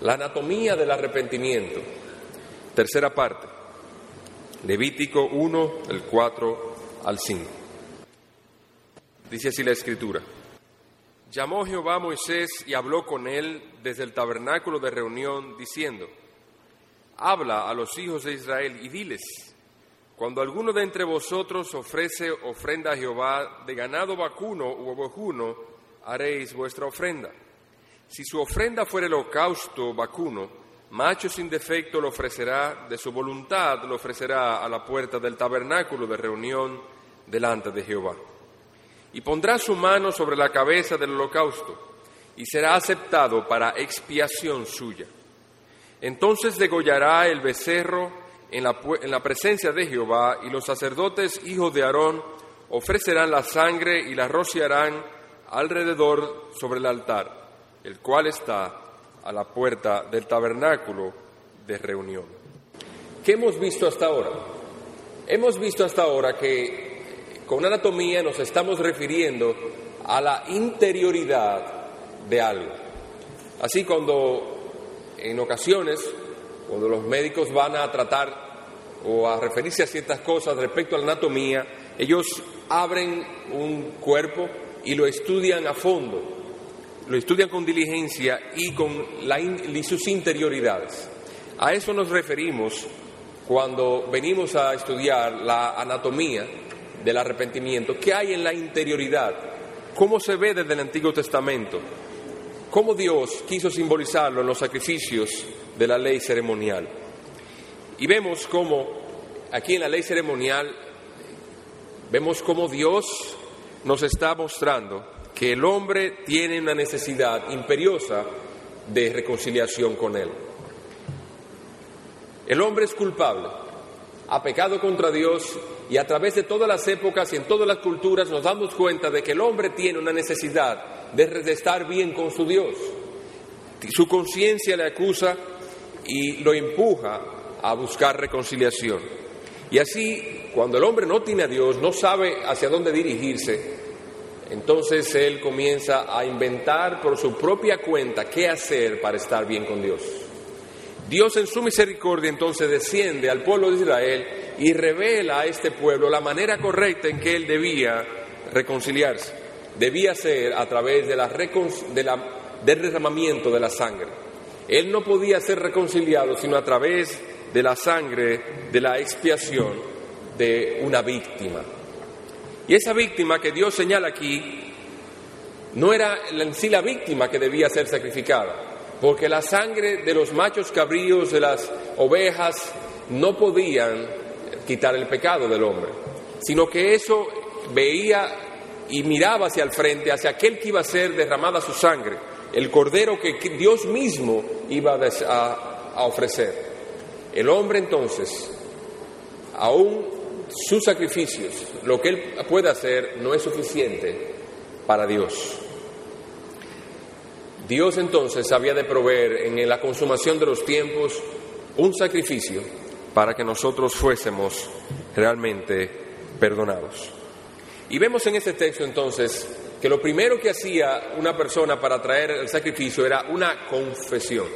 La anatomía del arrepentimiento. Tercera parte. Levítico 1, el 4 al 5. Dice así la escritura. Llamó Jehová a Moisés y habló con él desde el tabernáculo de reunión, diciendo, Habla a los hijos de Israel y diles, cuando alguno de entre vosotros ofrece ofrenda a Jehová de ganado vacuno u ovejuno, haréis vuestra ofrenda. Si su ofrenda fuera el holocausto vacuno, macho sin defecto lo ofrecerá, de su voluntad lo ofrecerá a la puerta del tabernáculo de reunión delante de Jehová. Y pondrá su mano sobre la cabeza del holocausto, y será aceptado para expiación suya. Entonces degollará el becerro en la, en la presencia de Jehová, y los sacerdotes hijos de Aarón ofrecerán la sangre y la rociarán alrededor sobre el altar el cual está a la puerta del tabernáculo de reunión. ¿Qué hemos visto hasta ahora? Hemos visto hasta ahora que con anatomía nos estamos refiriendo a la interioridad de algo. Así cuando en ocasiones, cuando los médicos van a tratar o a referirse a ciertas cosas respecto a la anatomía, ellos abren un cuerpo y lo estudian a fondo lo estudian con diligencia y con sus interioridades. A eso nos referimos cuando venimos a estudiar la anatomía del arrepentimiento. ¿Qué hay en la interioridad? ¿Cómo se ve desde el Antiguo Testamento? ¿Cómo Dios quiso simbolizarlo en los sacrificios de la ley ceremonial? Y vemos cómo aquí en la ley ceremonial, vemos cómo Dios nos está mostrando que el hombre tiene una necesidad imperiosa de reconciliación con Él. El hombre es culpable, ha pecado contra Dios y a través de todas las épocas y en todas las culturas nos damos cuenta de que el hombre tiene una necesidad de, estar bien con su Dios. Su conciencia le acusa y lo empuja a buscar reconciliación. Y así, cuando el hombre no tiene a Dios, no sabe hacia dónde dirigirse, entonces él comienza a inventar por su propia cuenta qué hacer para estar bien con Dios. Dios en su misericordia entonces desciende al pueblo de Israel y revela a este pueblo la manera correcta en que él debía reconciliarse. Debía ser a través de la del derramamiento de la sangre. Él no podía ser reconciliado sino a través de la sangre de la expiación de una víctima. Y esa víctima que Dios señala aquí no era en sí la víctima que debía ser sacrificada, porque la sangre de los machos cabríos, de las ovejas, no podían quitar el pecado del hombre, sino que eso veía y miraba hacia el frente, hacia aquel que iba a ser derramada su sangre, el cordero que Dios mismo iba a, a ofrecer. El hombre entonces, aún sus sacrificios, lo que Él puede hacer, no es suficiente para Dios. Dios entonces había de proveer en la consumación de los tiempos un sacrificio para que nosotros fuésemos realmente perdonados. Y vemos en este texto entonces que lo primero que hacía una persona para traer el sacrificio era una confesión.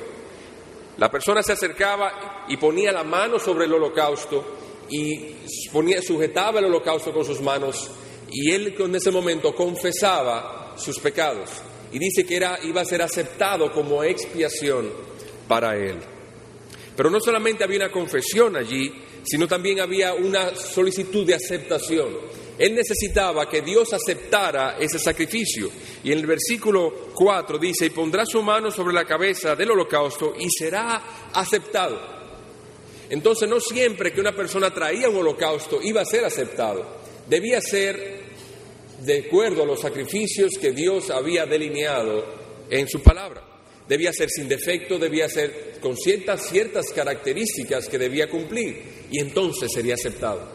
La persona se acercaba y ponía la mano sobre el holocausto y ponía, sujetaba el holocausto con sus manos y él en ese momento confesaba sus pecados y dice que era, iba a ser aceptado como expiación para él. Pero no solamente había una confesión allí, sino también había una solicitud de aceptación. Él necesitaba que Dios aceptara ese sacrificio. Y en el versículo 4 dice, y pondrá su mano sobre la cabeza del holocausto y será aceptado. Entonces no siempre que una persona traía un holocausto iba a ser aceptado. Debía ser de acuerdo a los sacrificios que Dios había delineado en su palabra. Debía ser sin defecto, debía ser con ciertas, ciertas características que debía cumplir y entonces sería aceptado.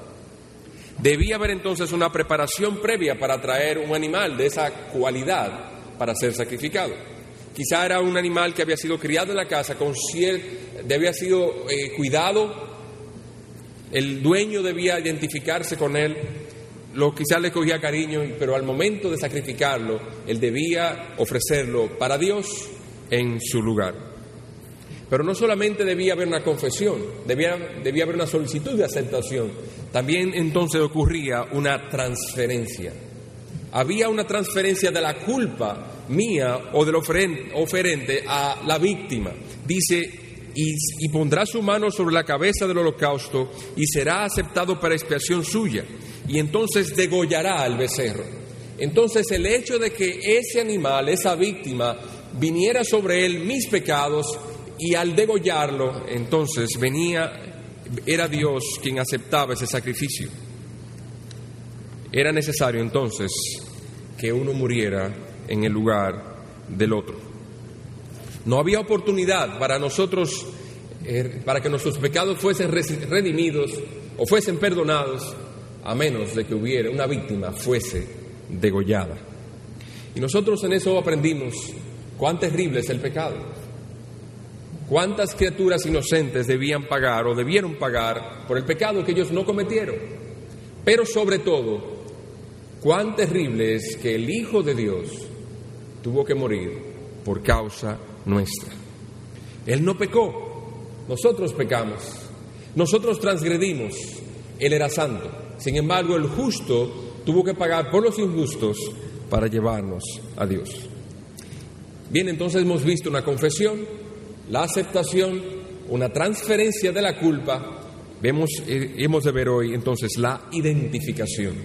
Debía haber entonces una preparación previa para traer un animal de esa cualidad para ser sacrificado. Quizá era un animal que había sido criado en la casa, con debía sido eh, cuidado, el dueño debía identificarse con él, lo quizás le cogía cariño, pero al momento de sacrificarlo, él debía ofrecerlo para Dios en su lugar. Pero no solamente debía haber una confesión, debía, debía haber una solicitud de aceptación, también entonces ocurría una transferencia. Había una transferencia de la culpa mía o del oferente a la víctima. Dice, y, pondrá su mano sobre la cabeza del holocausto y será aceptado para expiación suya. Y entonces degollará al becerro. Entonces el hecho de que ese animal, esa víctima, viniera sobre él mis pecados y al degollarlo, entonces venía, era Dios quien aceptaba ese sacrificio. Era necesario entonces que uno muriera en el lugar del otro. No había oportunidad para nosotros, eh, para que nuestros pecados fuesen redimidos o fuesen perdonados, a menos de que hubiera una víctima fuese degollada. Y nosotros en eso aprendimos cuán terrible es el pecado. ¿Cuántas criaturas inocentes debían pagar o debieron pagar por el pecado que ellos no cometieron? Pero sobre todo, cuán terrible es que el Hijo de Dios tuvo que morir por causa nuestra. Él no pecó, nosotros pecamos, nosotros transgredimos, Él era santo. Sin embargo, el justo tuvo que pagar por los injustos para llevarnos a Dios. Bien, entonces hemos visto una confesión, la aceptación, una transferencia de la culpa. Vemos, eh, hemos de ver hoy entonces la identificación.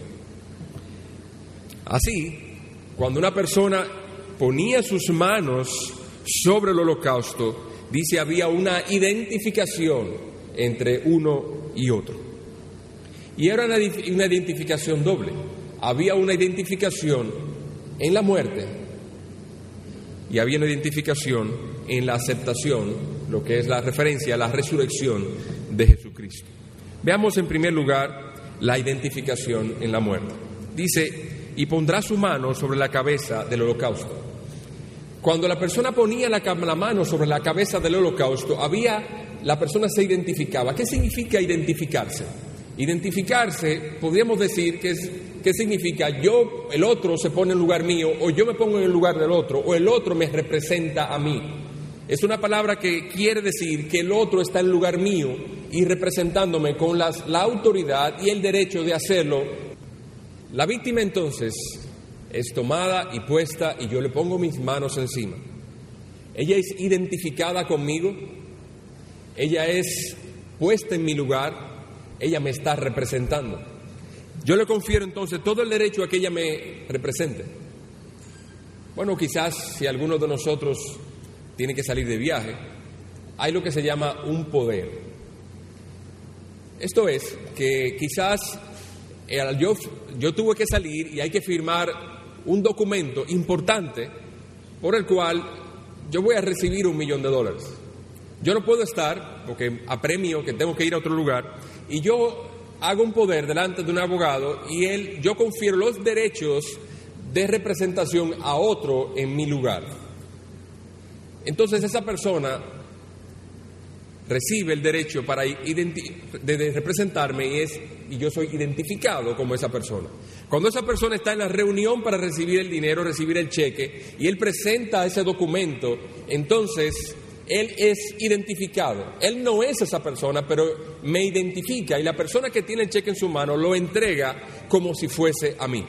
Así, cuando una persona ponía sus manos sobre el holocausto, dice había una identificación entre uno y otro. Y era una, una identificación doble. Había una identificación en la muerte y había una identificación en la aceptación, lo que es la referencia a la resurrección de Jesucristo. Veamos en primer lugar la identificación en la muerte. Dice, y pondrá su mano sobre la cabeza del holocausto. Cuando la persona ponía la, mano sobre la cabeza del holocausto, había, la persona se identificaba. ¿Qué significa identificarse? Identificarse, podríamos decir que es, ¿qué significa? Yo, el otro se pone en lugar mío, o yo me pongo en el lugar del otro, o el otro me representa a mí. Es una palabra que quiere decir que el otro está en lugar mío y representándome con las, la autoridad y el derecho de hacerlo. La víctima entonces es tomada y puesta y yo le pongo mis manos encima. Ella es identificada conmigo, ella es puesta en mi lugar, ella me está representando. Yo le confiero entonces todo el derecho a que ella me represente. Bueno, quizás si alguno de nosotros tiene que salir de viaje, hay lo que se llama un poder. Esto es que quizás eh, yo, yo tuve que salir y hay que firmar un documento importante por el cual yo voy a recibir un millón de dólares. Yo no puedo estar, porque apremio que tengo que ir a otro lugar, y yo hago un poder delante de un abogado y él, yo confiero los derechos de representación a otro en mi lugar. Entonces esa persona recibe el derecho para de, representarme y, es, y yo soy identificado como esa persona. Cuando esa persona está en la reunión para recibir el dinero, recibir el cheque, y él presenta ese documento, entonces él es identificado. Él no es esa persona, pero me identifica y la persona que tiene el cheque en su mano lo entrega como si fuese a mí.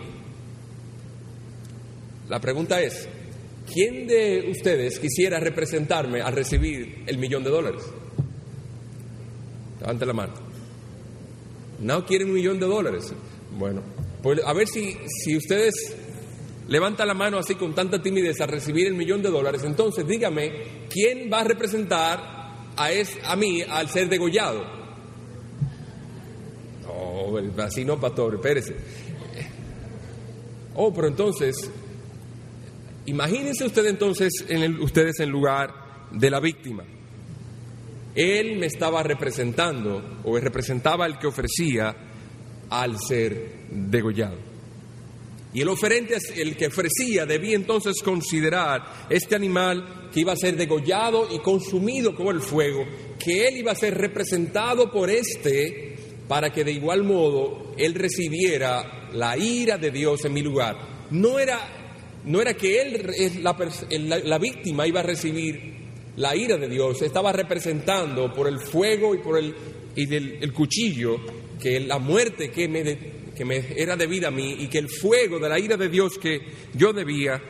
La pregunta es, ¿quién de ustedes quisiera representarme al recibir el millón de dólares? Levante la mano. ¿No quieren un millón de dólares? Bueno, pues a ver si, si ustedes levantan la mano así con tanta timidez a recibir el millón de dólares, entonces dígame, ¿quién va a representar a, es, a mí al ser degollado? No, así no, pastor, espérese. Oh, pero entonces, imagínense ustedes entonces, en ustedes en lugar de la víctima. Él me estaba representando, o representaba el que ofrecía al ser degollado. Y el oferente, el que ofrecía, debía entonces considerar este animal que iba a ser degollado y consumido como el fuego, que él iba a ser representado por este para que de igual modo él recibiera la ira de Dios en mi lugar. No era, no era que él, la, la víctima, iba a recibir la ira de Dios estaba representando por el fuego y por el, y del, el cuchillo que la muerte que me, que me era debida a mí y que el fuego de la ira de Dios que yo debía,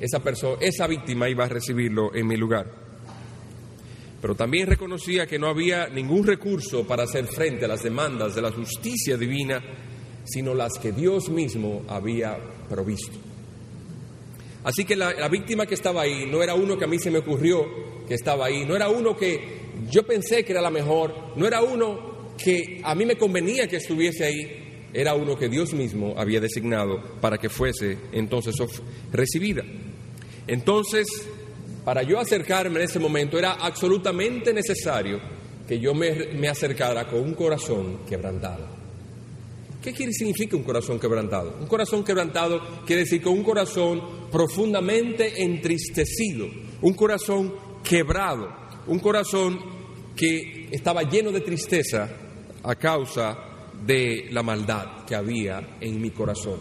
esa persona, esa víctima iba a recibirlo en mi lugar. Pero también reconocía que no había ningún recurso para hacer frente a las demandas de la justicia divina, sino las que Dios mismo había provisto. Así que la, la, víctima que estaba ahí no era uno que a mí se me ocurrió que estaba ahí, no era uno que yo pensé que era la mejor, no era uno que a mí me convenía que estuviese ahí, era uno que Dios mismo había designado para que fuese entonces recibida. Entonces, para yo acercarme en ese momento era absolutamente necesario que yo me, me acercara con un corazón quebrantado. ¿Qué quiere, significa un corazón quebrantado? Un corazón quebrantado quiere decir con un corazón profundamente entristecido, un corazón quebrado, un corazón que estaba lleno de tristeza a causa de la maldad que había en mi corazón.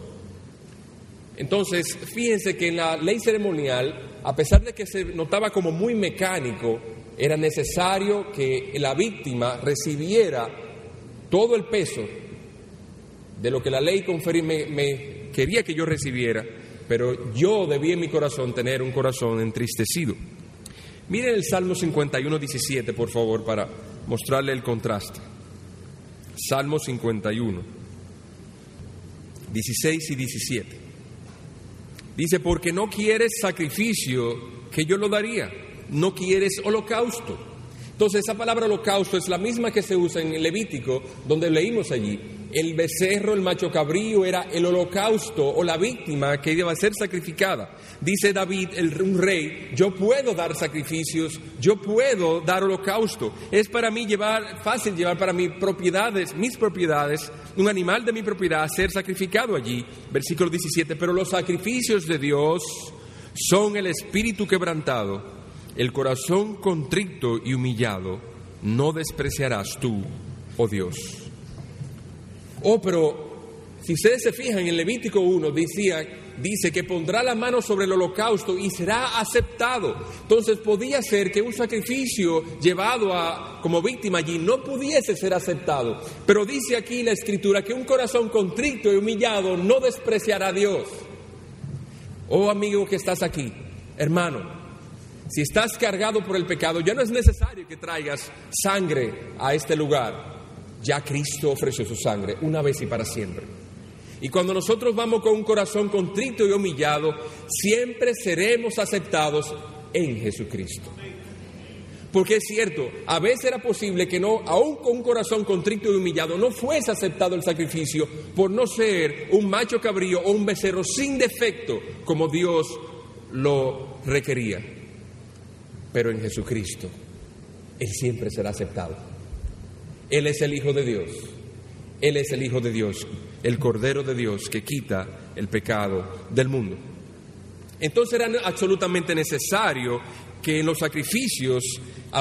Entonces, fíjense que en la ley ceremonial, a pesar de que se notaba como muy mecánico, era necesario que la víctima recibiera todo el peso de lo que la ley confería, me, me quería que yo recibiera, pero yo debía en mi corazón tener un corazón entristecido. Miren el Salmo 51, 17, por favor, para mostrarle el contraste. Salmo 51, 16 y 17. Dice, porque no quieres sacrificio que yo lo daría, no quieres holocausto. Entonces esa palabra holocausto es la misma que se usa en Levítico, donde leímos allí el becerro, el macho cabrío, era el holocausto o la víctima que iba a ser sacrificada. Dice David, el, un rey, yo puedo dar sacrificios, yo puedo dar holocausto. Es para mí llevar, fácil llevar para mí propiedades, mis propiedades, un animal de mi propiedad, ser sacrificado allí. Versículo 17, pero los sacrificios de Dios son el espíritu quebrantado, el corazón contrito y humillado, no despreciarás tú, oh Dios. Oh, pero si ustedes se fijan en Levítico 1, decía, dice que pondrá la mano sobre el holocausto y será aceptado. Entonces podía ser que un sacrificio llevado a, como víctima allí no pudiese ser aceptado. Pero dice aquí la escritura que un corazón contrito y humillado no despreciará a Dios. Oh amigo que estás aquí, hermano, si estás cargado por el pecado, ya no es necesario que traigas sangre a este lugar. Ya Cristo ofreció su sangre una vez y para siempre. Y cuando nosotros vamos con un corazón contrito y humillado, siempre seremos aceptados en Jesucristo. Porque es cierto, a veces era posible que no, aún con un corazón contrito y humillado, no fuese aceptado el sacrificio por no ser un macho cabrío o un becerro sin defecto como Dios lo requería. Pero en Jesucristo, Él siempre será aceptado. Él es el Hijo de Dios. Él es el Hijo de Dios, el Cordero de Dios que quita el pecado del mundo. Entonces era absolutamente necesario que en los sacrificios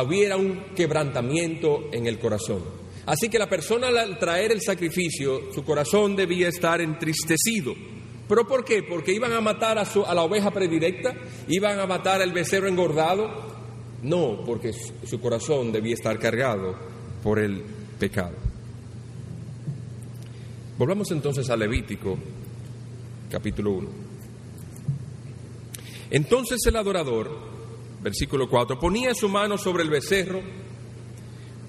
hubiera un quebrantamiento en el corazón. Así que la persona al traer el sacrificio, su corazón debía estar entristecido. ¿Pero por qué? Porque iban a matar a, la oveja predilecta, iban a matar al becerro engordado. No, porque su corazón debía estar cargado por el pecado. Volvamos entonces a Levítico, capítulo 1. Entonces el adorador, versículo 4, ponía su mano sobre el becerro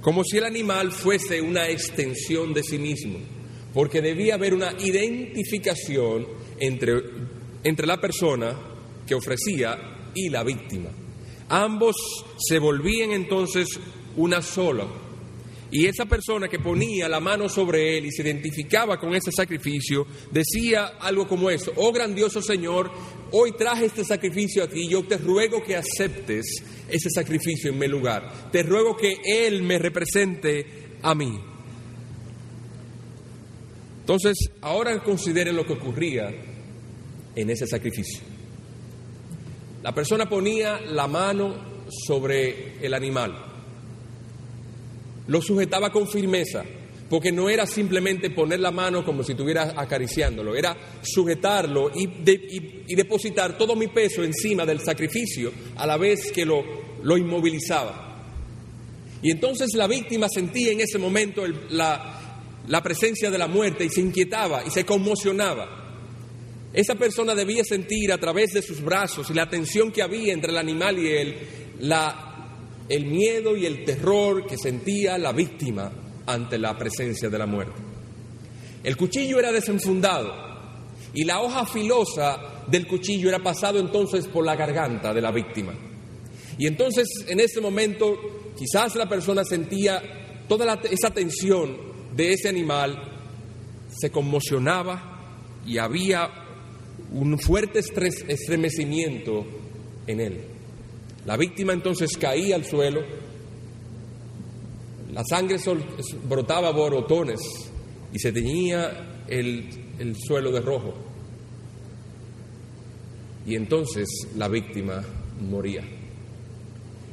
como si el animal fuese una extensión de sí mismo, porque debía haber una identificación entre, entre la persona que ofrecía y la víctima. Ambos se volvían entonces una sola, y esa persona que ponía la mano sobre él y se identificaba con ese sacrificio, decía algo como eso, oh grandioso Señor, hoy traje este sacrificio aquí, yo te ruego que aceptes ese sacrificio en mi lugar, te ruego que Él me represente a mí. Entonces, ahora consideren lo que ocurría en ese sacrificio. La persona ponía la mano sobre el animal lo sujetaba con firmeza, porque no era simplemente poner la mano como si estuviera acariciándolo, era sujetarlo y, depositar todo mi peso encima del sacrificio a la vez que lo, lo inmovilizaba. Y entonces la víctima sentía en ese momento la, la presencia de la muerte y se inquietaba y se conmocionaba. Esa persona debía sentir a través de sus brazos y la tensión que había entre el animal y él, la, el miedo y el terror que sentía la víctima ante la presencia de la muerte. El cuchillo era desenfundado y la hoja filosa del cuchillo era pasado entonces por la garganta de la víctima. Y entonces en ese momento quizás la persona sentía toda esa tensión de ese animal, se conmocionaba y había un fuerte estremecimiento en él. La víctima entonces caía al suelo la sangre brotaba borotones y se teñía el, el suelo de rojo. Y entonces la víctima moría.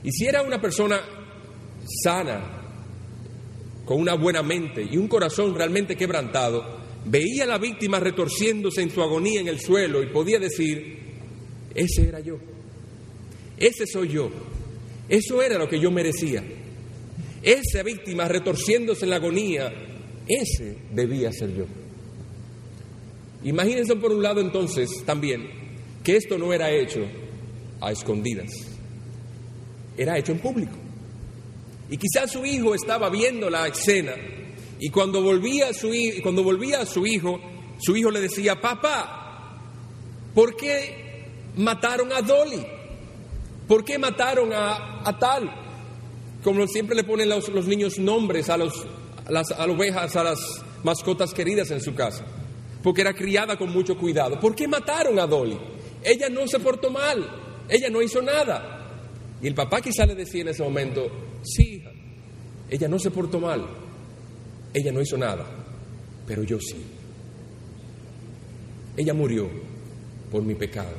Y si era una persona sana, con una buena mente y un corazón realmente quebrantado, veía a la víctima retorciéndose en su agonía en el suelo y podía decir, ese era yo, ese soy yo, eso era lo que yo merecía. Esa víctima retorciéndose en la agonía, ese debía ser yo. Imagínense por un lado entonces también que esto no era hecho a escondidas, era hecho en público. Y quizás su hijo estaba viendo la escena y cuando volvía su, cuando volvía a su hijo, su hijo le decía, papá, ¿por qué mataron a Dolly? ¿Por qué mataron a, a tal? como siempre le ponen los, niños nombres a, los, las, ovejas, a las mascotas queridas en su casa, porque era criada con mucho cuidado. ¿Por qué mataron a Dolly? Ella no se portó mal, ella no hizo nada. Y el papá quizá le decía en ese momento, sí, hija, ella no se portó mal, ella no hizo nada, pero yo sí. Ella murió por mi pecado,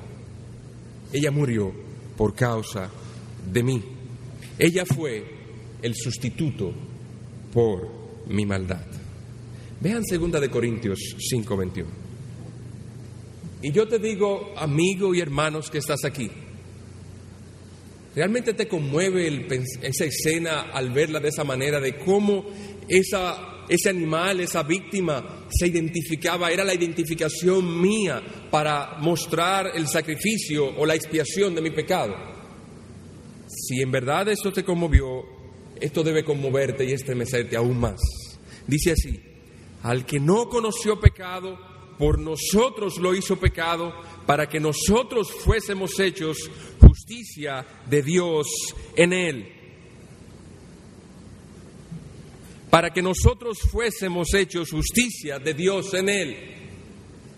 ella murió por causa de mí. Ella fue el sustituto por mi maldad. Vean segunda de Corintios 5:21. Y yo te digo, amigo y hermanos que estás aquí, ¿realmente te conmueve esa escena al verla de esa manera, de cómo esa, ese animal, esa víctima se identificaba, era la identificación mía para mostrar el sacrificio o la expiación de mi pecado? Si en verdad esto te conmovió, esto debe conmoverte y estremecerte aún más. Dice así, al que no conoció pecado, por nosotros lo hizo pecado, para que nosotros fuésemos hechos justicia de Dios en él. Para que nosotros fuésemos hechos justicia de Dios en él.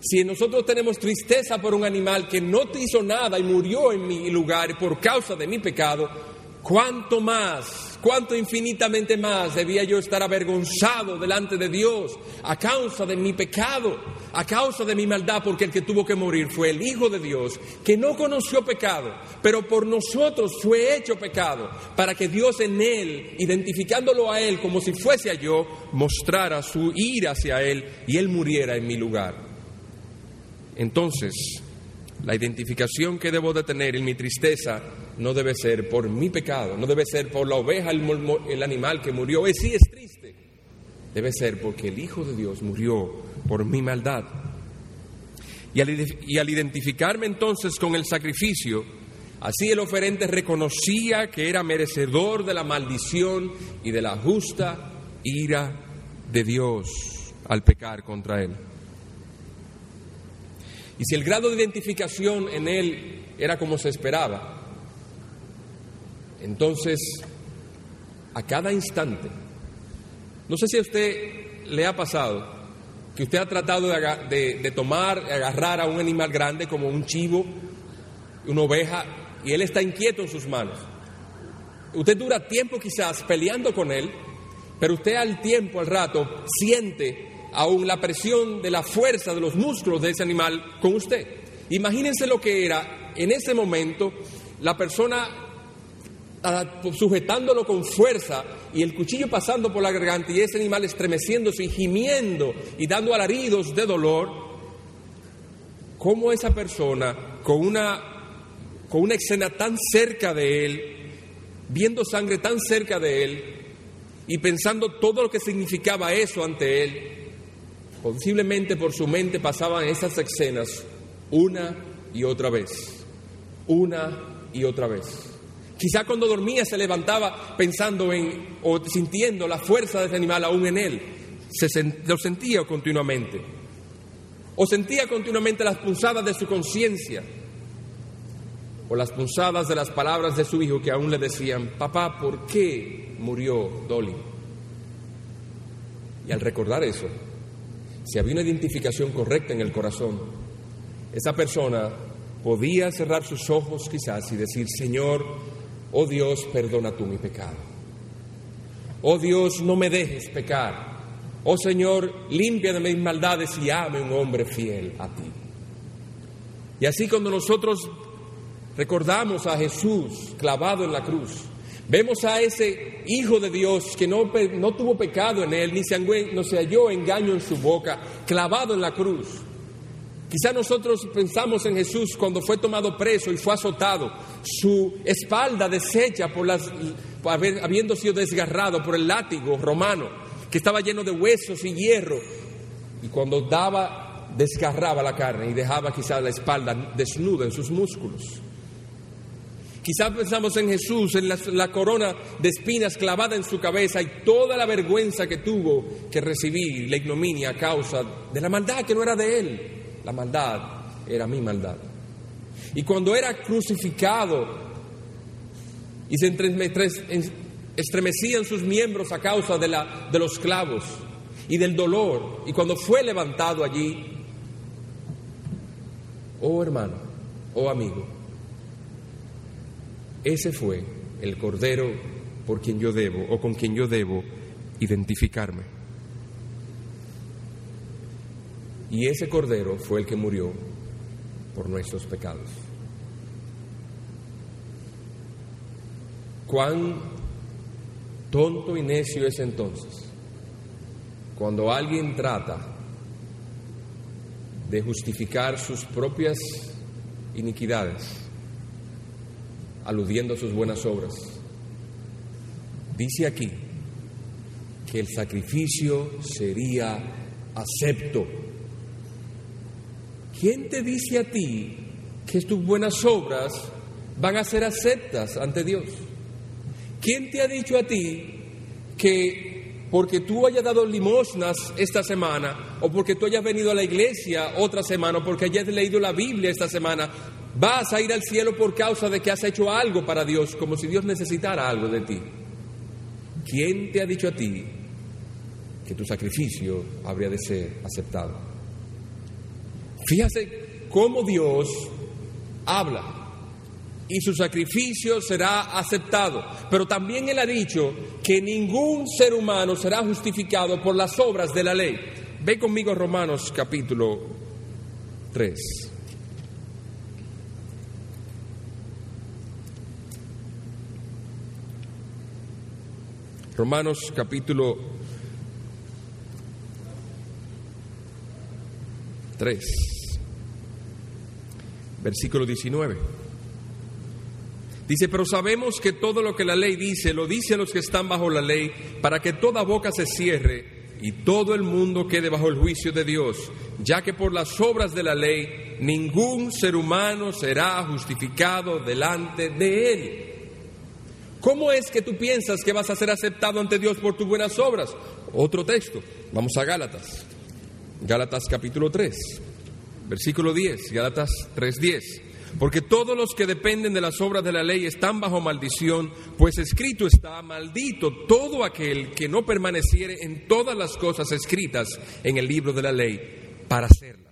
Si nosotros tenemos tristeza por un animal que no te hizo nada y murió en mi lugar por causa de mi pecado, ¿cuánto más, cuánto infinitamente más debía yo estar avergonzado delante de Dios a causa de mi pecado, a causa de mi maldad? Porque el que tuvo que morir fue el Hijo de Dios, que no conoció pecado, pero por nosotros fue hecho pecado, para que Dios en él, identificándolo a él como si fuese a yo, mostrara su ira hacia él y él muriera en mi lugar. Entonces, la identificación que debo de tener en mi tristeza no debe ser por mi pecado, no debe ser por la oveja, el, animal que murió. Sí es triste. Debe ser porque el Hijo de Dios murió por mi maldad. Y al, y al identificarme entonces con el sacrificio, así el oferente reconocía que era merecedor de la maldición y de la justa ira de Dios al pecar contra él. Y si el grado de identificación en él era como se esperaba, entonces a cada instante, no sé si a usted le ha pasado que usted ha tratado de, de, tomar, agarrar a un animal grande como un chivo, una oveja, y él está inquieto en sus manos. Usted dura tiempo quizás peleando con él, pero usted al tiempo, al rato, siente aún la presión de la fuerza de los músculos de ese animal con usted. Imagínense lo que era en ese momento la persona sujetándolo con fuerza y el cuchillo pasando por la garganta y ese animal estremeciéndose y gimiendo y dando alaridos de dolor, ¿cómo esa persona con una, con una escena tan cerca de él, viendo sangre tan cerca de él y pensando todo lo que significaba eso ante él, posiblemente por su mente pasaban esas escenas una y otra vez, una y otra vez. Quizá cuando dormía se levantaba pensando en o sintiendo la fuerza de ese animal aún en él. Se lo sentía continuamente. O sentía continuamente las punzadas de su conciencia. O las punzadas de las palabras de su hijo que aún le decían, papá, ¿por qué murió Dolly? Y al recordar eso, si había una identificación correcta en el corazón, esa persona podía cerrar sus ojos quizás y decir, Señor, oh Dios, perdona tú mi pecado. Oh Dios, no me dejes pecar. Oh Señor, limpia de mis maldades y ame un hombre fiel a ti. Y así cuando nosotros recordamos a Jesús clavado en la cruz, vemos a ese Hijo de Dios que no, no tuvo pecado en él, ni se, halló engaño en su boca, clavado en la cruz. Quizá nosotros pensamos en Jesús cuando fue tomado preso y fue azotado, su espalda deshecha por las, habiendo sido desgarrado por el látigo romano, que estaba lleno de huesos y hierro, y cuando daba, desgarraba la carne y dejaba quizá la espalda desnuda en sus músculos. Quizá pensamos en Jesús, en la, la, corona de espinas clavada en su cabeza y toda la vergüenza que tuvo que recibir, la ignominia a causa de la maldad que no era de él. La maldad era mi maldad. Y cuando era crucificado y se estremecían sus miembros a causa de, la, de los clavos y del dolor, y cuando fue levantado allí, oh hermano, oh amigo, ese fue el cordero por quien yo debo o con quien yo debo identificarme. Y ese cordero fue el que murió por nuestros pecados. Cuán tonto y necio es entonces cuando alguien trata de justificar sus propias iniquidades, aludiendo a sus buenas obras. Dice aquí que el sacrificio sería acepto ¿quién te dice a ti que tus buenas obras van a ser aceptas ante Dios? ¿Quién te ha dicho a ti que porque tú hayas dado limosnas esta semana, o porque tú hayas venido a la iglesia otra semana, o porque hayas leído la Biblia esta semana, vas a ir al cielo por causa de que has hecho algo para Dios, como si Dios necesitara algo de ti? ¿Quién te ha dicho a ti que tu sacrificio habría de ser aceptado? Fíjate cómo Dios habla y su sacrificio será aceptado. Pero también Él ha dicho que ningún ser humano será justificado por las obras de la ley. Ve conmigo Romanos capítulo 3. Romanos capítulo 3 versículo 19. Dice, pero sabemos que todo lo que la ley dice, lo dice a los que están bajo la ley, para que toda boca se cierre y todo el mundo quede bajo el juicio de Dios, ya que por las obras de la ley ningún ser humano será justificado delante de él. ¿Cómo es que tú piensas que vas a ser aceptado ante Dios por tus buenas obras? Otro texto, vamos a Gálatas, Gálatas capítulo 3 versículo 10, Gálatas 3:10. Porque todos los que dependen de las obras de la ley están bajo maldición, pues escrito está, maldito todo aquel que no permaneciere en todas las cosas escritas en el libro de la ley para hacerlas.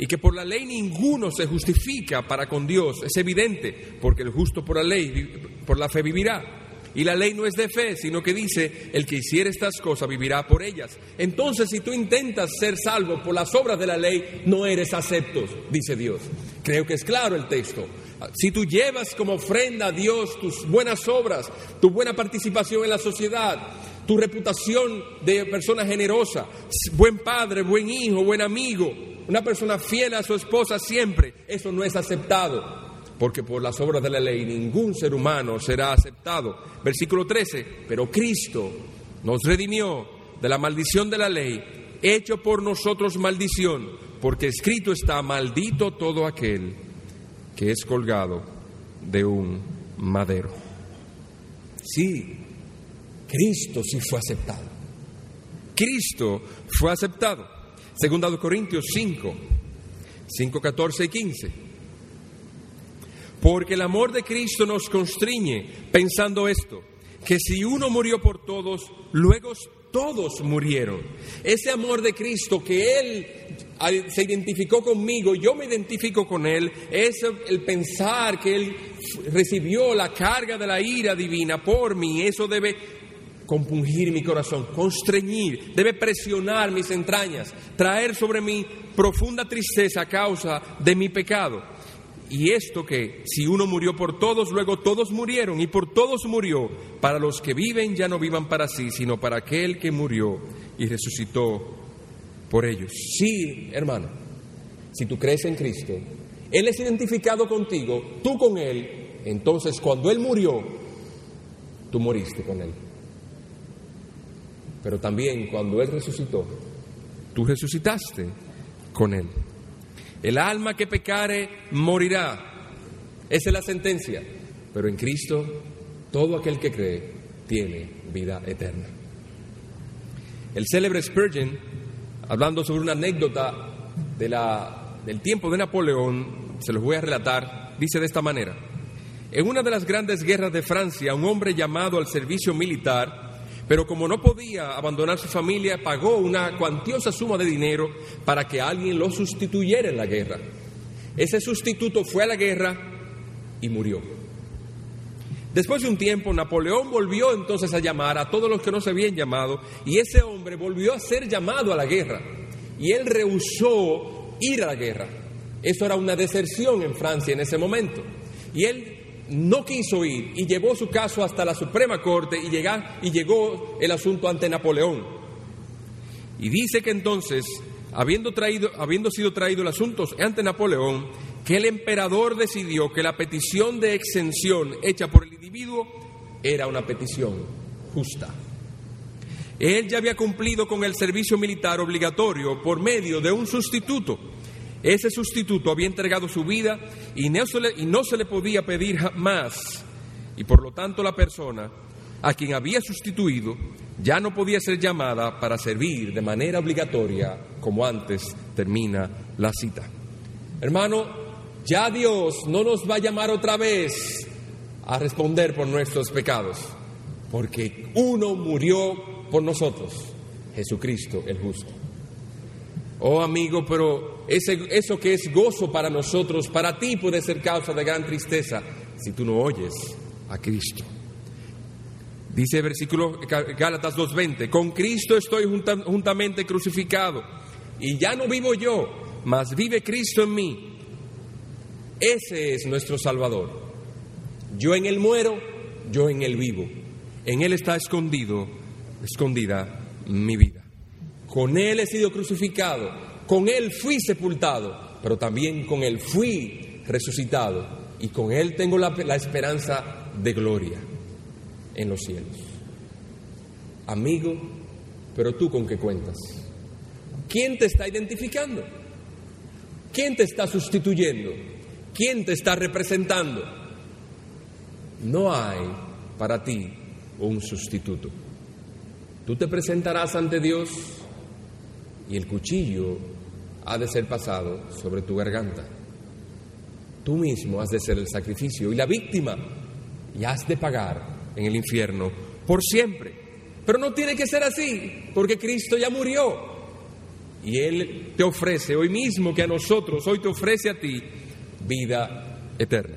Y que por la ley ninguno se justifica para con Dios, es evidente, porque el justo por la ley, por la fe vivirá. Y la ley no es de fe, sino que dice, el que hiciere estas cosas vivirá por ellas. Entonces, si tú intentas ser salvo por las obras de la ley, no eres acepto, dice Dios. Creo que es claro el texto. Si tú llevas como ofrenda a Dios tus buenas obras, tu buena participación en la sociedad, tu reputación de persona generosa, buen padre, buen hijo, buen amigo, una persona fiel a su esposa siempre, eso no es aceptado porque por las obras de la ley ningún ser humano será aceptado. Versículo 13, pero Cristo nos redimió de la maldición de la ley, hecho por nosotros maldición, porque escrito está, maldito todo aquel que es colgado de un madero. Sí, Cristo sí fue aceptado. Cristo fue aceptado. Segunda Corintios 5, 5, 14 y 15. Porque el amor de Cristo nos constriñe pensando esto, que si uno murió por todos, luego todos murieron. Ese amor de Cristo que Él se identificó conmigo, yo me identifico con Él, es el pensar que Él recibió la carga de la ira divina por mí, eso debe compungir mi corazón, constreñir, debe presionar mis entrañas, traer sobre mí profunda tristeza a causa de mi pecado. Y esto que si uno murió por todos, luego todos murieron y por todos murió, para los que viven ya no vivan para sí, sino para aquel que murió y resucitó por ellos. Sí, hermano, si tú crees en Cristo, Él es identificado contigo, tú con Él, entonces cuando Él murió, tú moriste con Él. Pero también cuando Él resucitó, tú resucitaste con Él. El alma que pecare morirá. Esa es la sentencia. Pero en Cristo, todo aquel que cree tiene vida eterna. El célebre Spurgeon, hablando sobre una anécdota de la, del tiempo de Napoleón, se los voy a relatar, dice de esta manera. En una de las grandes guerras de Francia, un hombre llamado al servicio militar pero como no podía abandonar su familia, pagó una cuantiosa suma de dinero para que alguien lo sustituyera en la guerra. Ese sustituto fue a la guerra y murió. Después de un tiempo, Napoleón volvió entonces a llamar a todos los que no se habían llamado y ese hombre volvió a ser llamado a la guerra y él rehusó ir a la guerra. Eso era una deserción en Francia en ese momento. Y él no quiso ir y llevó su caso hasta la Suprema Corte y, y llegó el asunto ante Napoleón. Y dice que entonces, habiendo, habiendo sido traído el asunto ante Napoleón, que el emperador decidió que la petición de exención hecha por el individuo era una petición justa. Él ya había cumplido con el servicio militar obligatorio por medio de un sustituto ese sustituto había entregado su vida y no, se le, podía pedir más. Y por lo tanto la persona a quien había sustituido ya no podía ser llamada para servir de manera obligatoria como antes termina la cita. Hermano, ya Dios no nos va a llamar otra vez a responder por nuestros pecados, porque uno murió por nosotros, Jesucristo el justo. Oh amigo, pero eso que es gozo para nosotros, para ti puede ser causa de gran tristeza si tú no oyes a Cristo. Dice el versículo Gálatas 2.20, con Cristo estoy juntamente crucificado y ya no vivo yo, mas vive Cristo en mí. Ese es nuestro Salvador. Yo en Él muero, yo en Él vivo. En Él está escondido, escondida mi vida. Con Él he sido crucificado, con Él fui sepultado, pero también con Él fui resucitado y con Él tengo la, esperanza de gloria en los cielos. Amigo, pero tú con qué cuentas? ¿Quién te está identificando? ¿Quién te está sustituyendo? ¿Quién te está representando? No hay para ti un sustituto. Tú te presentarás ante Dios y el cuchillo ha de ser pasado sobre tu garganta. Tú mismo has de ser el sacrificio y la víctima y has de pagar en el infierno por siempre. Pero no tiene que ser así, porque Cristo ya murió. Y Él te ofrece hoy mismo que a nosotros, hoy te ofrece a ti vida eterna.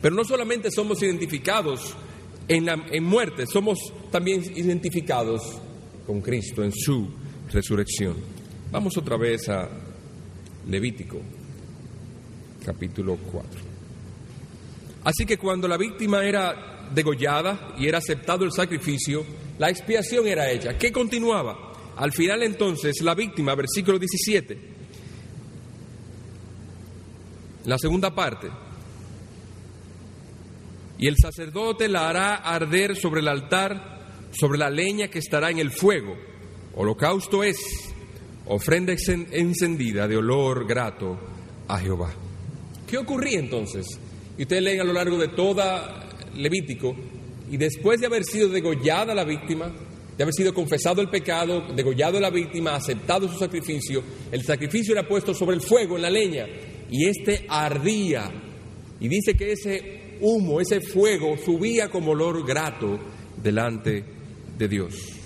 Pero no solamente somos identificados en, en muerte, somos también identificados con Cristo en su resurrección. Vamos otra vez a Levítico, capítulo 4. Así que cuando la víctima era degollada y era aceptado el sacrificio, la expiación era hecha. ¿Qué continuaba? Al final entonces la víctima, versículo 17, la segunda parte, y el sacerdote la hará arder sobre el altar, sobre la leña que estará en el fuego. Holocausto es ofrenda encendida de olor grato a Jehová. ¿Qué ocurría entonces? Y ustedes leen a lo largo de toda Levítico, y después de haber sido degollada la víctima, de haber sido confesado el pecado, degollado la víctima, aceptado su sacrificio, el sacrificio era puesto sobre el fuego, en la leña, y este ardía. Y dice que ese humo, ese fuego subía como olor grato delante de Dios.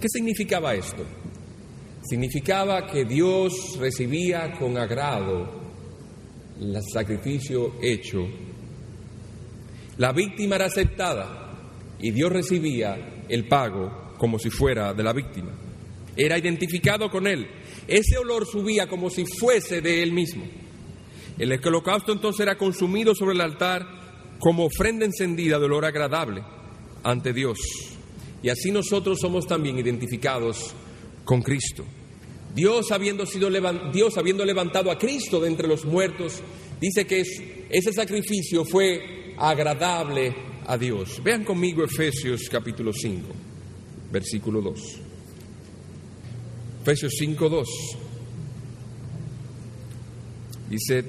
¿Qué significaba esto? Significaba que Dios recibía con agrado el sacrificio hecho. La víctima era aceptada y Dios recibía el pago como si fuera de la víctima. Era identificado con él. Ese olor subía como si fuese de él mismo. El holocausto entonces era consumido sobre el altar como ofrenda encendida de olor agradable ante Dios. Y así nosotros somos también identificados con Cristo. Dios habiendo, sido Dios habiendo levantado a Cristo de entre los muertos, dice que ese sacrificio fue agradable a Dios. Vean conmigo Efesios capítulo 5, versículo 2. Efesios 5, 2. Dice,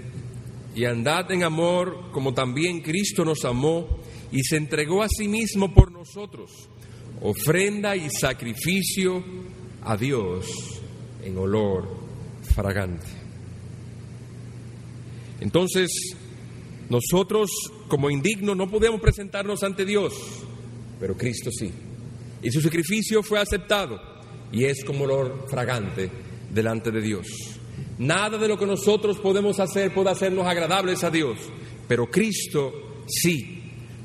y andad en amor como también Cristo nos amó y se entregó a sí mismo por nosotros, ofrenda y sacrificio a Dios en olor fragante. Entonces, nosotros como indignos no podemos presentarnos ante Dios, pero Cristo sí. Y su sacrificio fue aceptado y es como olor fragante delante de Dios. Nada de lo que nosotros podemos hacer puede hacernos agradables a Dios, pero Cristo sí,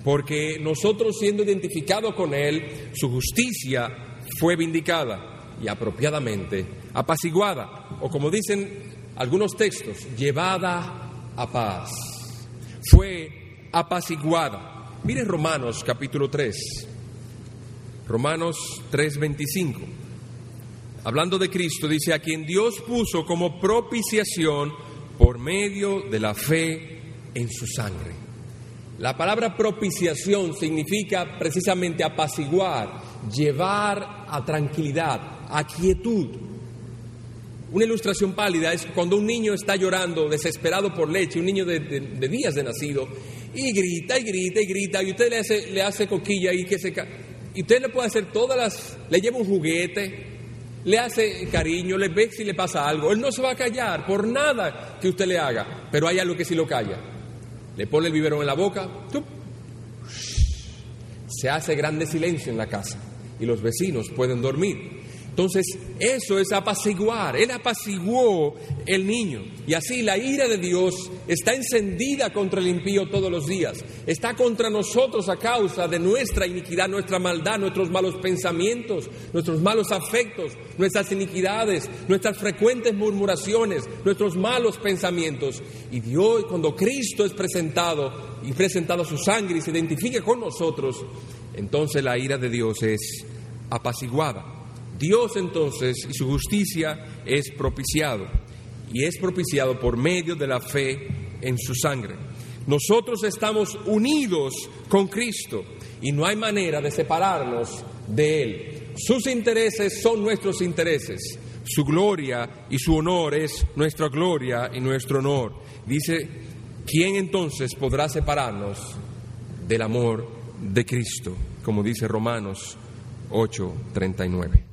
porque nosotros siendo identificados con Él, su justicia fue vindicada y apropiadamente apaciguada, o como dicen algunos textos, llevada a paz. Fue apaciguada. Mire Romanos capítulo 3. Romanos 3:25. Hablando de Cristo, dice, a quien Dios puso como propiciación por medio de la fe en su sangre. La palabra propiciación significa precisamente apaciguar, llevar a tranquilidad, a quietud, una ilustración pálida es cuando un niño está llorando, desesperado por leche, un niño de, días de nacido, y grita y grita y grita, y usted le hace, le hace coquilla y que se y usted le puede hacer todas las, le lleva un juguete, le hace cariño, le ve si le pasa algo, él no se va a callar por nada que usted le haga, pero hay algo que sí lo calla. Le pone el biberón en la boca, se hace grande silencio en la casa y los vecinos pueden dormir. Entonces, eso es apaciguar. Él apaciguó el niño. Y así la ira de Dios está encendida contra el impío todos los días. Está contra nosotros a causa de nuestra iniquidad, nuestra maldad, nuestros malos pensamientos, nuestros malos afectos, nuestras iniquidades, nuestras frecuentes murmuraciones, nuestros malos pensamientos. Y Dios, cuando Cristo es presentado y presentado su sangre y se identifica con nosotros, entonces la ira de Dios es apaciguada. Dios entonces y su justicia es propiciado y es propiciado por medio de la fe en su sangre. Nosotros estamos unidos con Cristo y no hay manera de separarnos de Él. Sus intereses son nuestros intereses. Su gloria y su honor es nuestra gloria y nuestro honor. Dice, ¿quién entonces podrá separarnos del amor de Cristo? Como dice Romanos 8:39.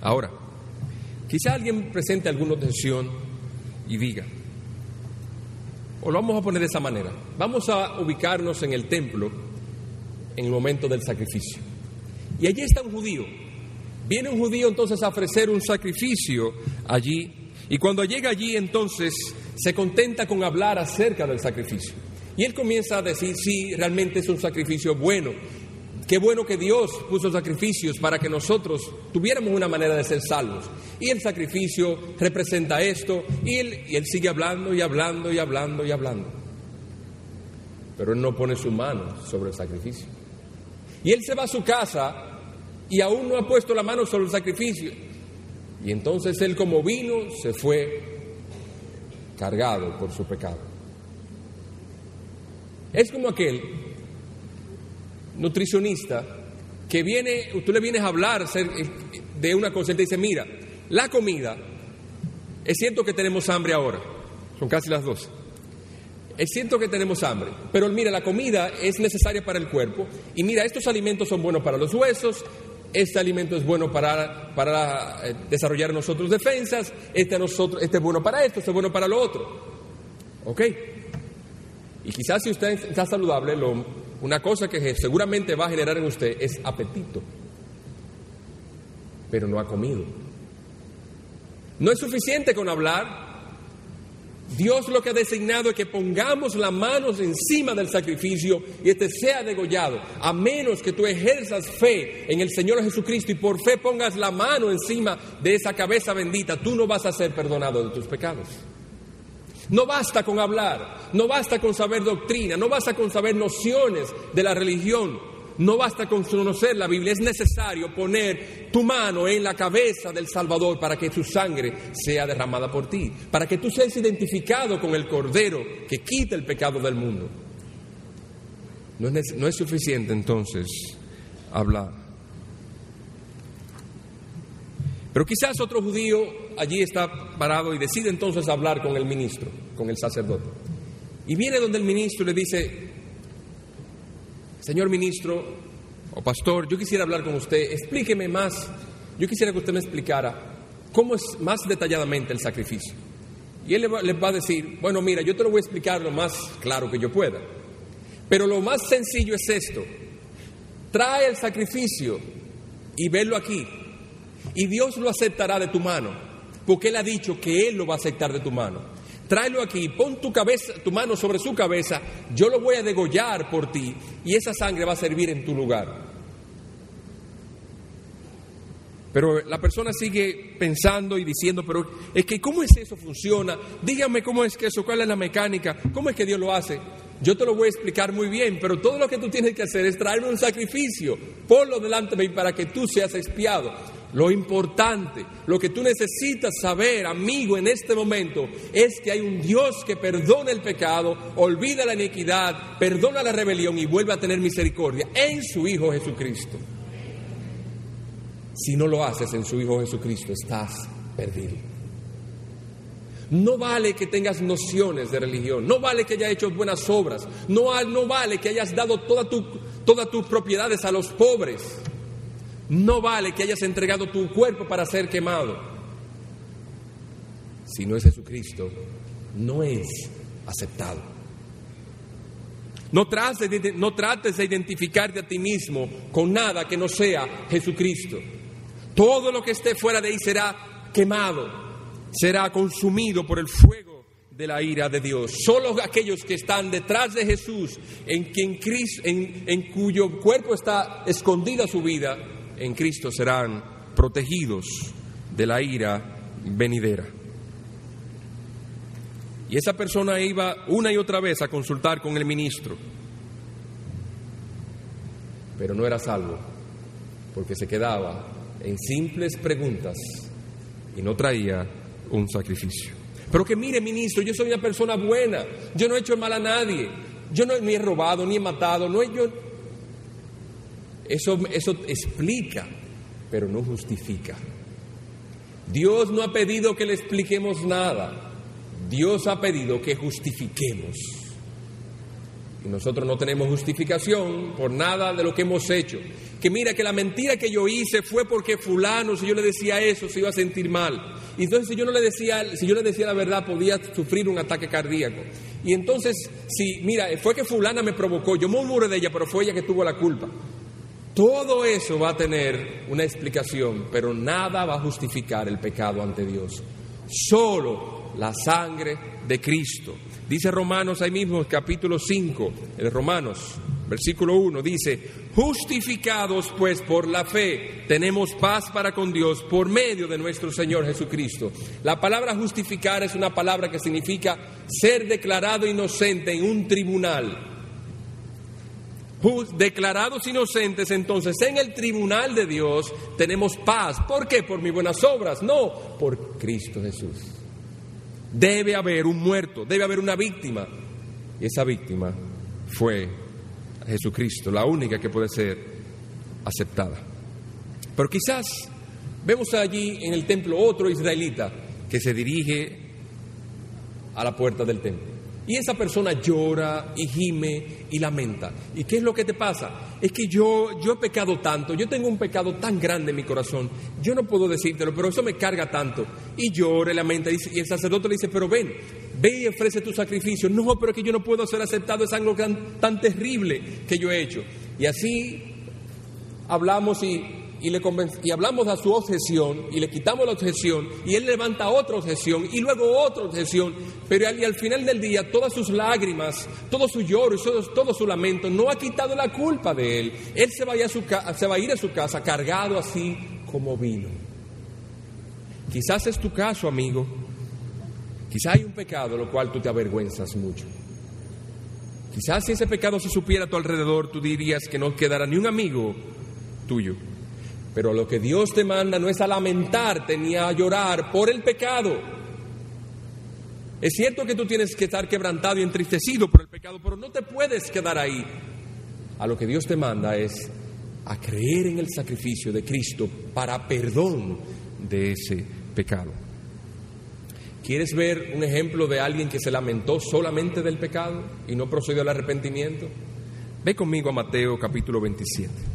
Ahora, quizá alguien presente alguna objeción y diga, o lo vamos a poner de esa manera, vamos a ubicarnos en el templo en el momento del sacrificio. Y allí está un judío. Viene un judío entonces a ofrecer un sacrificio allí y cuando llega allí entonces se contenta con hablar acerca del sacrificio. Y él comienza a decir, sí, realmente es un sacrificio bueno, Qué bueno que Dios puso sacrificios para que nosotros tuviéramos una manera de ser salvos. Y el sacrificio representa esto, y él, y él sigue hablando y hablando y hablando y hablando. pero él no pone su mano sobre el sacrificio. Y él se va a su casa y aún no ha puesto la mano sobre el sacrificio. Y entonces él como vino se fue cargado por su pecado. Es como aquel nutricionista que viene, tú le vienes a hablar de una cosa, y te dice, mira, la comida, es cierto que tenemos hambre ahora, son casi las dos. Es cierto que tenemos hambre, pero mira, la comida es necesaria para el cuerpo y mira, estos alimentos son buenos para los huesos, este alimento es bueno para, para eh, desarrollar nosotros defensas, este, nosotros, este es bueno para esto, este es bueno para lo otro. ¿Ok? Y quizás si usted está saludable, lo, una cosa que seguramente va a generar en usted es apetito, pero no ha comido. No es suficiente con hablar, Dios lo que ha designado es que pongamos las manos encima del sacrificio y este sea degollado, a menos que tú ejerzas fe en el Señor Jesucristo y por fe pongas la mano encima de esa cabeza bendita, tú no vas a ser perdonado de tus pecados. No basta con hablar, no basta con saber doctrina, no basta con saber nociones de la religión, no basta con conocer la Biblia, es necesario poner tu mano en la cabeza del Salvador para que su sangre sea derramada por ti, para que tú seas identificado con el Cordero que quita el pecado del mundo. No es, no es suficiente entonces hablar. Pero quizás otro judío allí está parado y decide entonces hablar con el ministro, con el sacerdote. Y viene donde el ministro le dice, Señor ministro o pastor, yo quisiera hablar con usted, explíqueme más, yo quisiera que usted me explicara cómo es más detalladamente el sacrificio. Y él les va a decir, bueno, mira, yo te lo voy a explicar lo más claro que yo pueda. Pero lo más sencillo es esto. Trae el sacrificio y velo aquí. Y Dios lo aceptará de tu mano, porque Él ha dicho que Él lo va a aceptar de tu mano tráelo aquí, pon tu cabeza, tu mano sobre su cabeza, yo lo voy a degollar por ti y esa sangre va a servir en tu lugar. Pero la persona sigue pensando y diciendo, pero es que ¿cómo es eso funciona? Dígame cómo es que eso, cuál es la mecánica, cómo es que Dios lo hace. Yo te lo voy a explicar muy bien, pero todo lo que tú tienes que hacer es traerme un sacrificio, ponlo delante de mí para que tú seas expiado. Lo importante, lo que tú necesitas saber, amigo, en este momento, es que hay un Dios que perdona el pecado, olvida la iniquidad, perdona la rebelión y vuelve a tener misericordia en su Hijo Jesucristo. Si no lo haces en su Hijo Jesucristo, estás perdido. No vale que tengas nociones de religión, no vale que hayas hecho buenas obras, no, no vale que hayas dado todas tus propiedades a los pobres. No vale que hayas entregado tu cuerpo para ser quemado. Si no es Jesucristo, no es aceptado. No trates, de, no trates de identificarte a ti mismo con nada que no sea Jesucristo. Todo lo que esté fuera de ahí será quemado, será consumido por el fuego de la ira de Dios. Solo aquellos que están detrás de Jesús, en, quien en, en cuyo cuerpo está escondida su vida, en Cristo serán protegidos de la ira venidera. Y esa persona iba una y otra vez a consultar con el ministro, pero no era salvo, porque se quedaba en simples preguntas y no traía un sacrificio. Pero que mire, ministro, yo soy una persona buena, yo no he hecho mal a nadie, yo no ni he robado, ni he matado, no he, eso, eso explica, pero no justifica. Dios no ha pedido que le expliquemos nada. Dios ha pedido que justifiquemos. Y nosotros no tenemos justificación por nada de lo que hemos hecho. Que mira que la mentira que yo hice fue porque fulano, si yo le decía eso, se iba a sentir mal. Y entonces si yo no le decía, si yo le decía la verdad, podía sufrir un ataque cardíaco. Y entonces, si, mira, fue que fulana me provocó, yo murmuré de ella, pero fue ella que tuvo la culpa. Todo eso va a tener una explicación, pero nada va a justificar el pecado ante Dios. Solo la sangre de Cristo. Dice Romanos ahí mismo, capítulo 5, el Romanos, versículo 1, dice, justificados pues por la fe, tenemos paz para con Dios por medio de nuestro Señor Jesucristo. La palabra justificar es una palabra que significa ser declarado inocente en un tribunal declarados inocentes, entonces en el tribunal de Dios tenemos paz. ¿Por qué? Por mis buenas obras. No, por Cristo Jesús. Debe haber un muerto, debe haber una víctima. Y esa víctima fue Jesucristo, la única que puede ser aceptada. Pero quizás vemos allí en el templo otro israelita que se dirige a la puerta del templo. Y esa persona llora y gime y lamenta. ¿Y qué es lo que te pasa? Es que yo, yo he pecado tanto, yo tengo un pecado tan grande en mi corazón, yo no puedo decírtelo, pero eso me carga tanto. Y llora y lamenta. Y el sacerdote le dice, pero ven, ve y ofrece tu sacrificio. No, pero es que yo no puedo ser aceptado, es algo tan, tan terrible que yo he hecho. Y así hablamos y y, le y hablamos a su objeción y le quitamos la objeción y él levanta otra objeción y luego otra objeción, pero al, y al final del día todas sus lágrimas, todo su lloro y todo, su lamento no ha quitado la culpa de él. Él se, a su se va a ir a su casa cargado así como vino. Quizás es tu caso, amigo. Quizás hay un pecado lo cual tú te avergüenzas mucho. Quizás si ese pecado se supiera a tu alrededor, tú dirías que no quedará ni un amigo tuyo. Pero lo que Dios te manda no es a lamentarte ni a llorar por el pecado. Es cierto que tú tienes que estar quebrantado y entristecido por el pecado, pero no te puedes quedar ahí. A lo que Dios te manda es a creer en el sacrificio de Cristo para perdón de ese pecado. ¿Quieres ver un ejemplo de alguien que se lamentó solamente del pecado y no procedió al arrepentimiento? Ve conmigo a Mateo capítulo 27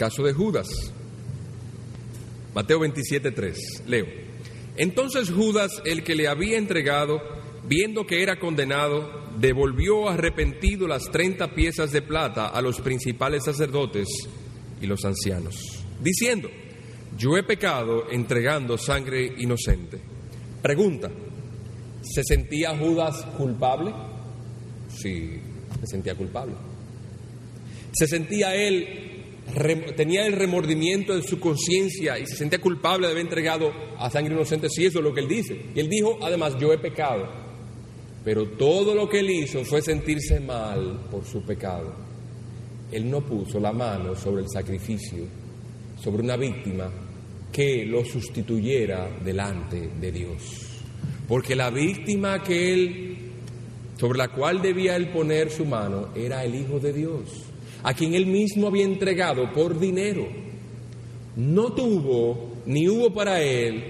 caso de Judas. Mateo 27:3. Leo. Entonces Judas, el que le había entregado, viendo que era condenado, devolvió arrepentido las treinta piezas de plata a los principales sacerdotes y los ancianos, diciendo, yo he pecado entregando sangre inocente. Pregunta, ¿se sentía Judas culpable? Sí, se sentía culpable. ¿Se sentía él tenía el remordimiento de su conciencia y se sentía culpable de haber entregado a sangre inocente, si eso es lo que él dice. Y él dijo, además, yo he pecado. Pero todo lo que él hizo fue sentirse mal por su pecado. Él no puso la mano sobre el sacrificio, sobre una víctima que lo sustituyera delante de Dios. Porque la víctima que él, sobre la cual debía él poner su mano, era el Hijo de Dios a quien él mismo había entregado por dinero, no tuvo ni hubo para él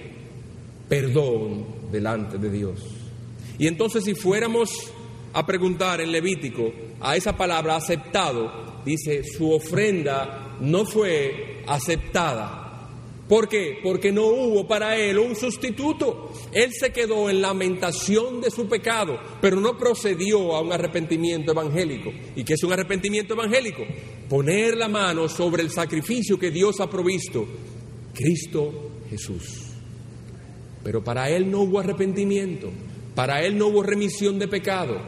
perdón delante de Dios. Y entonces si fuéramos a preguntar en Levítico a esa palabra aceptado, dice, su ofrenda no fue aceptada ¿Por qué? Porque no hubo para él un sustituto. Él se quedó en lamentación de su pecado, pero no procedió a un arrepentimiento evangélico. ¿Y qué es un arrepentimiento evangélico? Poner la mano sobre el sacrificio que Dios ha provisto, Cristo Jesús. Pero para él no hubo arrepentimiento, para él no hubo remisión de pecado,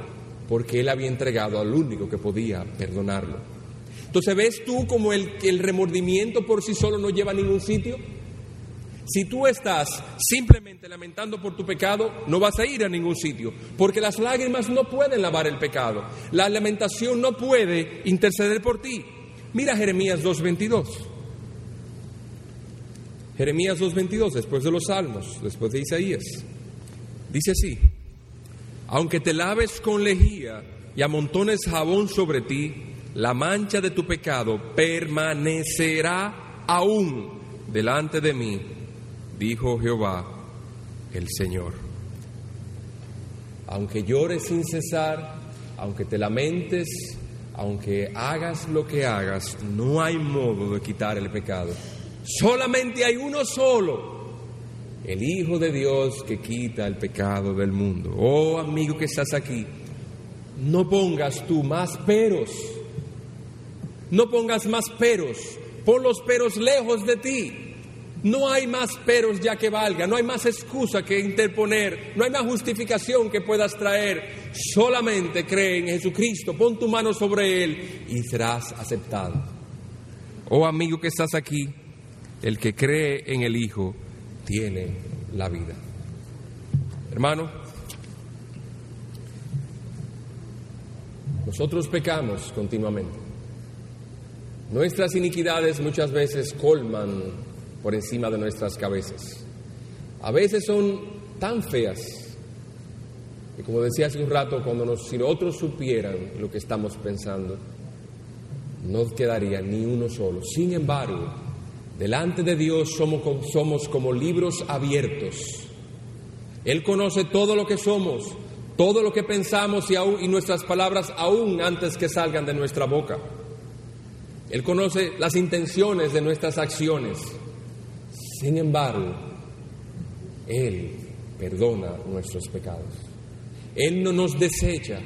porque él había entregado al único que podía perdonarlo. Entonces, ¿ves tú como el, el remordimiento por sí solo no lleva a ningún sitio? Si tú estás simplemente lamentando por tu pecado, no vas a ir a ningún sitio, porque las lágrimas no pueden lavar el pecado. La lamentación no puede interceder por ti. Mira Jeremías 2.22. Jeremías 2.22, después de los Salmos, después de Isaías. Dice así, aunque te laves con lejía y amontones jabón sobre ti, la mancha de tu pecado permanecerá aún delante de mí, dijo Jehová el Señor. Aunque llores sin cesar, aunque te lamentes, aunque hagas lo que hagas, no hay modo de quitar el pecado. Solamente hay uno solo, el Hijo de Dios que quita el pecado del mundo. Oh amigo que estás aquí, no pongas tú más peros no pongas más peros, pon los peros lejos de ti. No hay más peros ya que valga, no hay más excusa que interponer, no hay más justificación que puedas traer. Solamente cree en Jesucristo, pon tu mano sobre Él y serás aceptado. Oh amigo que estás aquí, el que cree en el Hijo tiene la vida. Hermano, Nosotros pecamos continuamente. Nuestras iniquidades muchas veces colman por encima de nuestras cabezas. A veces son tan feas que, como decía hace un rato, cuando nos, si otros supieran lo que estamos pensando, no quedaría ni uno solo. Sin embargo, delante de Dios somos, somos como libros abiertos. Él conoce todo lo que somos, todo lo que pensamos y, y nuestras palabras aún antes que salgan de nuestra boca. Él conoce las intenciones de nuestras acciones. Sin embargo, Él perdona nuestros pecados. Él no nos desecha.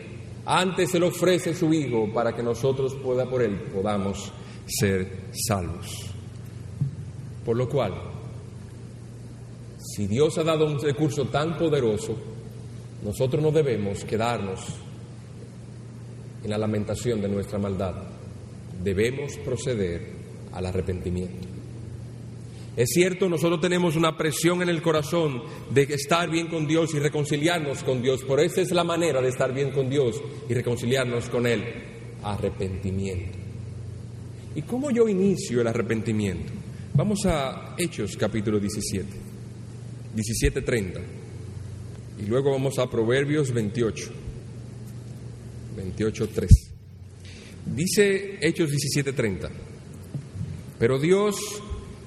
Antes Él ofrece su Hijo para que nosotros pueda, por Él podamos ser salvos. Por lo cual, si Dios ha dado un recurso tan poderoso, nosotros no debemos quedarnos en la lamentación de nuestra maldad. Debemos proceder al arrepentimiento. Es cierto, nosotros tenemos una presión en el corazón de estar bien con Dios y reconciliarnos con Dios, por esa es la manera de estar bien con Dios y reconciliarnos con Él, arrepentimiento. ¿Y cómo yo inicio el arrepentimiento? Vamos a Hechos capítulo 17, 17.30, y luego vamos a Proverbios 28, 28.3. Dice Hechos 17.30, pero Dios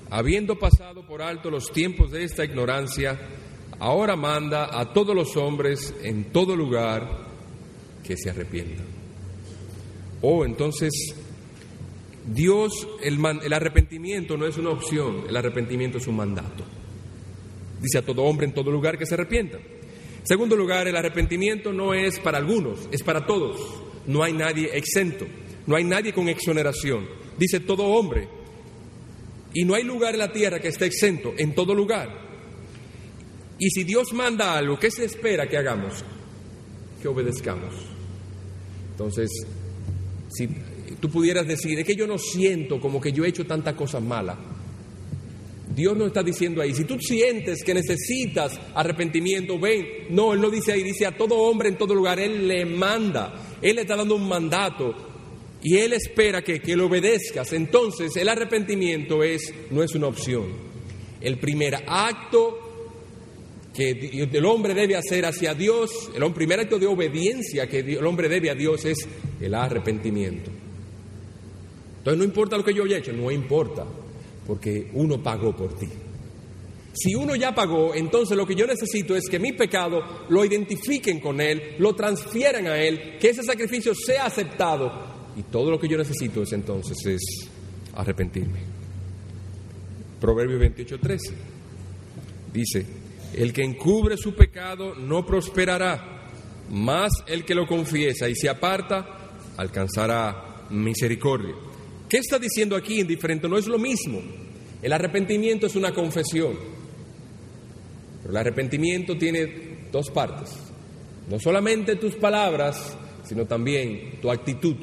habiendo pasado por alto los tiempos de esta ignorancia, ahora manda a todos los hombres en todo lugar que se arrepientan. Oh, entonces, Dios, el, el, arrepentimiento no es una opción, el arrepentimiento es un mandato. Dice a todo hombre en todo lugar que se arrepienta. Segundo lugar, el arrepentimiento no es para algunos, es para todos. No hay nadie exento, no hay nadie con exoneración. Dice todo hombre, y no hay lugar en la tierra que esté exento, en todo lugar. Y si Dios manda algo, ¿qué se espera que hagamos? Que obedezcamos. Entonces, si tú pudieras decir, es que yo no siento como que yo he hecho tanta cosa mala. Dios no está diciendo ahí, si tú sientes que necesitas arrepentimiento, ven. No, Él no dice ahí, dice a todo hombre en todo lugar, Él le manda. Él le está dando un mandato y Él espera que, que le obedezcas. Entonces el arrepentimiento es, no es una opción. El primer acto que el hombre debe hacer hacia Dios, el primer acto de obediencia que el hombre debe a Dios es el arrepentimiento. Entonces no importa lo que yo haya hecho, no importa, porque uno pagó por ti. Si uno ya pagó, entonces lo que yo necesito es que mi pecado lo identifiquen con Él, lo transfieran a Él, que ese sacrificio sea aceptado y todo lo que yo necesito es entonces es arrepentirme. Proverbio 28:13 dice, el que encubre su pecado no prosperará, más el que lo confiesa y se aparta alcanzará misericordia. ¿Qué está diciendo aquí indiferente? No es lo mismo. El arrepentimiento es una confesión. Pero el arrepentimiento tiene dos partes. No solamente tus palabras, sino también tu actitud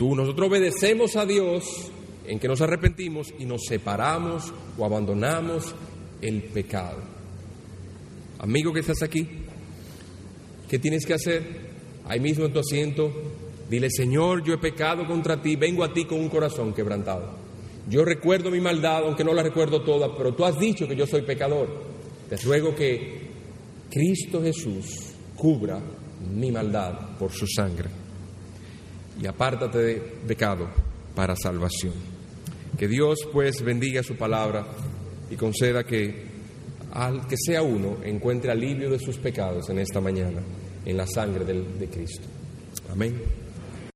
nosotros obedecemos a Dios en que nos arrepentimos y nos separamos o abandonamos el pecado. Amigo que estás aquí, ¿qué tienes que hacer? Ahí mismo en tu asiento, dile, Señor, yo he pecado contra ti, vengo a ti con un corazón quebrantado. Yo recuerdo mi maldad, aunque no la recuerdo toda, pero tú has dicho que yo soy pecador. Te ruego que Cristo Jesús cubra mi maldad por su sangre y apártate de pecado para salvación. Que Dios pues bendiga su palabra y conceda que al que sea uno encuentre alivio de sus pecados en esta mañana, en la sangre de Cristo. Amén.